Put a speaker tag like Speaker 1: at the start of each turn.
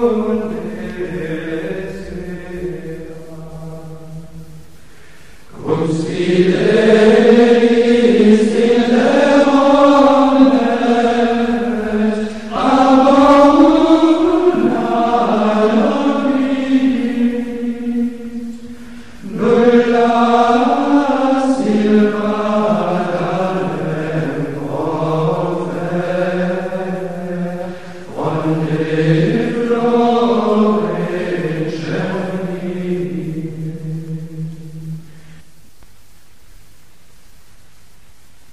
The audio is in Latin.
Speaker 1: Consideris